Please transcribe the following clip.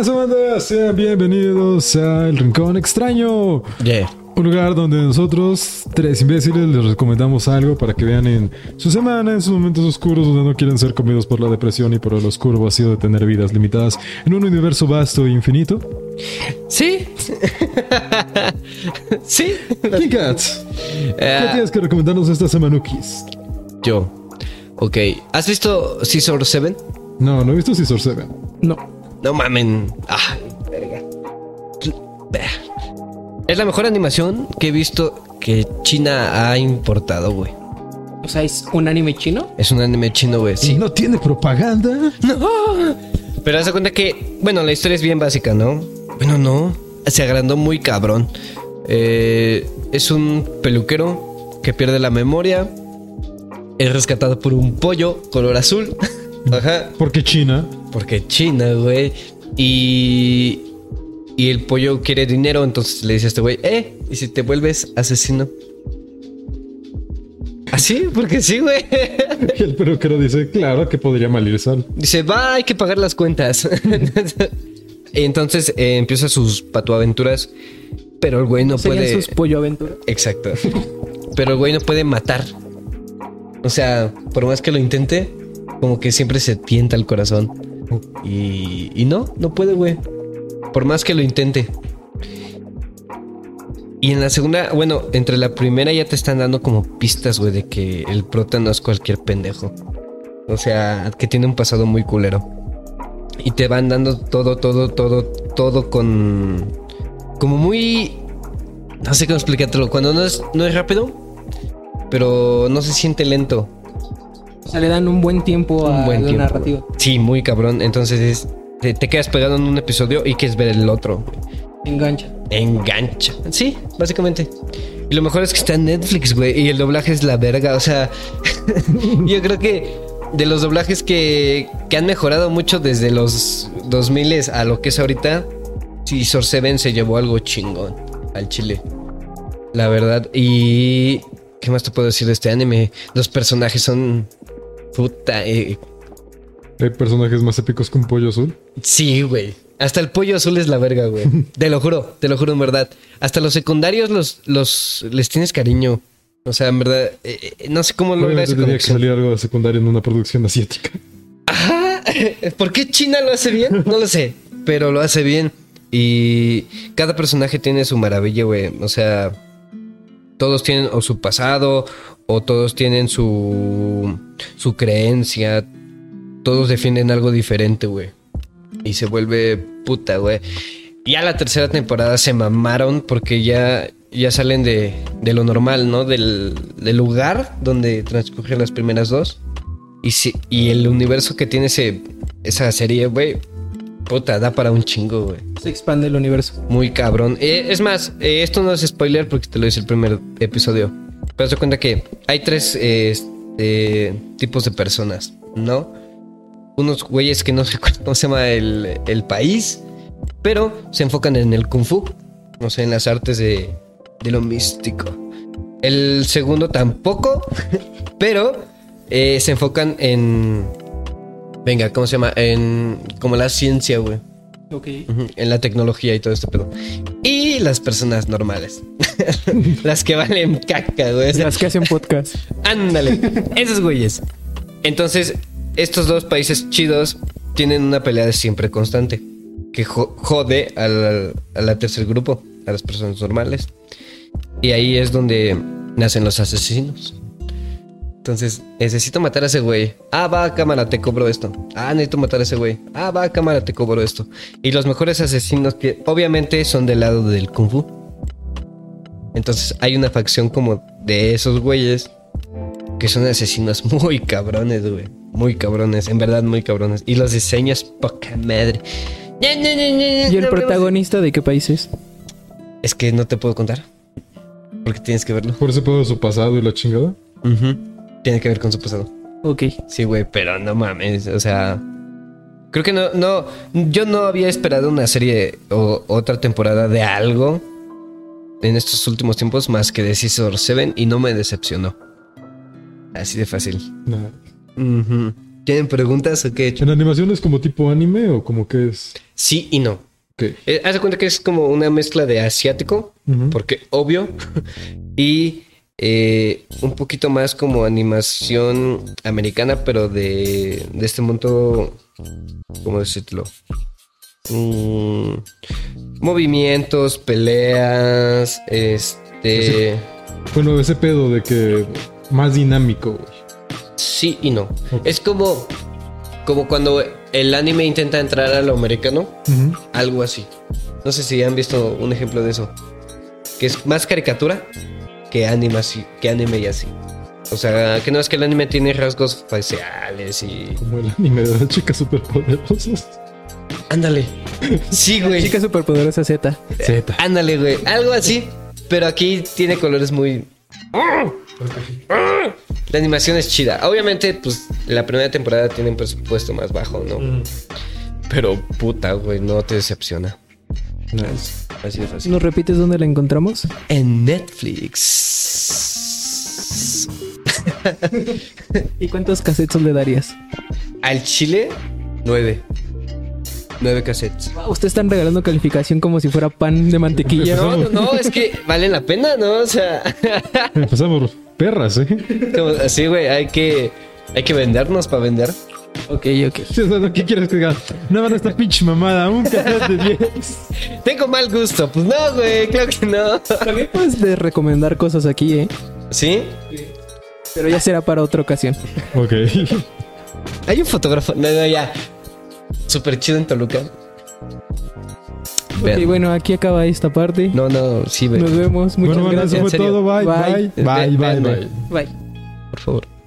pasa, banda? Sean bienvenidos a El Rincón Extraño. Yeah. Un lugar donde nosotros, tres imbéciles, les recomendamos algo para que vean en su semana, en sus momentos oscuros donde no quieren ser comidos por la depresión y por el oscuro vacío de tener vidas limitadas en un universo vasto e infinito. ¿Sí? ¿Sí? Kinkats, ¿qué Ah, tienes que recomendarnos esta semana, Ukis? yo. Ok. ¿Has visto Scissor 7? No, no he visto Scissor 7. No. No mamen. Ah, verga. Es la mejor animación que he visto que China ha importado, güey. O sea, ¿es un anime chino? Es un anime chino, güey. Sí. ¿No tiene propaganda? Pero haz de cuenta que, bueno, la historia es bien básica, ¿no? Bueno, no. Se agrandó muy cabrón. Eh, es un peluquero que pierde la memoria. Es rescatado por un pollo color azul. Ajá. Porque China. Porque China, güey. Y. Y el pollo quiere dinero, entonces le dice a este güey, eh, ¿y si te vuelves asesino? ¿Así? Porque sí, güey. Y el peluquero dice, claro que podría malir sal. Dice, va, hay que pagar las cuentas. y entonces eh, empieza sus patuaventuras, pero el güey no puede... sus pollo aventuras. Exacto. Pero el güey no puede matar. O sea, por más que lo intente, como que siempre se tienta el corazón. Y, y no, no puede, güey. Por más que lo intente. Y en la segunda, bueno, entre la primera ya te están dando como pistas, güey, de que el prota no es cualquier pendejo. O sea, que tiene un pasado muy culero. Y te van dando todo, todo, todo, todo con... Como muy... No sé cómo explicártelo. Cuando no es, no es rápido, pero no se siente lento. O sea, le dan un buen tiempo a Un buen la tiempo. narrativa. Sí, muy cabrón. Entonces es- te, te quedas pegado en un episodio y quieres ver el otro. Engancha. Engancha. Sí, básicamente. Y lo mejor es que está en Netflix, güey. Y el doblaje es la verga. O sea, yo creo que de los doblajes que, que han mejorado mucho desde los 2000 a lo que es ahorita, sí, Sor Seven se llevó algo chingón al chile. La verdad. Y. ¿Qué más te puedo decir de este anime? Los personajes son. Puta. eh, Hay personajes más épicos que un pollo azul. Sí, güey. Hasta el pollo azul es la verga, güey. Te lo juro, te lo juro en verdad. Hasta los secundarios los, los les tienes cariño. O sea, en verdad, eh, eh, no sé cómo logra Obviamente tenía que salir algo de secundaria en una producción asiática. Ajá. ¿Por qué China lo hace bien? No lo sé, pero lo hace bien. Y cada personaje tiene su maravilla, güey. O sea, todos tienen o su pasado, o todos tienen su, su creencia. Todos defienden algo diferente, güey. Y se vuelve puta, güey. Ya la tercera temporada se mamaron porque ya, ya salen de, de lo normal, ¿no? Del, del lugar donde transcurren las primeras dos. Y, y el universo que tiene ese, esa serie, güey, puta, da para un chingo, güey. Se expande el universo. Muy cabrón. Eh, es más, eh, esto no es spoiler porque te lo dice el primer episodio. Pero te cuenta que hay tres eh, este, tipos de personas, ¿no? Unos güeyes que no sé cómo se llama el, el país, pero se enfocan en el kung fu, no sé, en las artes de, de lo místico. El segundo tampoco, pero eh, se enfocan en... Venga, ¿cómo se llama? En... Como la ciencia, güey. Ok. En la tecnología y todo este pedo. Y las personas normales. las que valen caca, güey. Las que hacen podcast. ándale. Esos güeyes. Entonces, estos dos países chidos tienen una pelea de siempre constante. Que jo- jode al, a la tercer grupo, a las personas normales. Y ahí es donde nacen los asesinos. Entonces, necesito matar a ese güey. Ah, va, cámara, te cobro esto. Ah, necesito matar a ese güey. Ah, va, cámara, te cobro esto. Y los mejores asesinos que obviamente son del lado del kung fu. Entonces hay una facción como de esos güeyes que son asesinos muy cabrones, güey. Muy cabrones, en verdad muy cabrones. Y los diseños, poca madre. ¿Y el protagonista de qué país es? Es que no te puedo contar. Porque tienes que verlo. Por ese pedo de su pasado y la chingada. Ujú. Tiene que ver con su pasado. Ok. Sí, güey, pero no mames, o sea, creo que no, no, yo no había esperado una serie o otra temporada de algo en estos últimos tiempos más que de Scissor Seven y no me decepcionó. Así de fácil. Nah. ¿Tienen preguntas o qué? ¿En animación es como tipo anime o como que es? Sí y no. ¿Qué? Eh, haz de cuenta que es como una mezcla de asiático, porque obvio, y eh, un poquito más como animación americana, pero de, de este mundo, ¿cómo decirlo? Mm, movimientos, peleas, este... Bueno, ese pedo de que más dinámico, güey. Sí y no. Es como, como cuando el anime intenta entrar a lo americano, algo así. No sé si han visto un ejemplo de eso. Que es más caricatura que anime, así, que anime y así. O sea, que no es que el anime tiene rasgos faciales y... Como el anime de las chicas superpoderosas. Ándale. Sí, güey. Chica superpoderosa Z. Z. Ándale, güey. Algo así. Pero aquí tiene colores muy... La animación es chida. Obviamente, pues la primera temporada tiene un presupuesto más bajo, ¿no? Pero puta, güey, no te decepciona. Así es así. ¿Nos repites dónde la encontramos? En Netflix. ¿Y cuántos cassettes le darías? Al Chile, nueve. Nueve cassettes. Wow, Ustedes están regalando calificación como si fuera pan de mantequilla. No, no, no, es que valen la pena, ¿no? O sea, Empezamos perras, ¿eh? como así, güey, hay que, hay que vendernos para vender. Ok, ok. Sí, o sea, ¿Qué quieres que diga? No van a esta pinche mamada, un cassette de 10. Tengo mal gusto. Pues no, güey, claro que no. También puedes de recomendar cosas aquí, ¿eh? ¿Sí? Pero ya será para otra ocasión. Ok. Hay un fotógrafo. No, no, ya. Súper chido en Toluca. Ok, Vean. bueno, aquí acaba esta parte. No, no, sí, güey. Nos vemos. Muchas bueno, bueno, eso gracias. fue en serio. todo. Bye, Bye. bye, bye, bye. Bye. Por favor.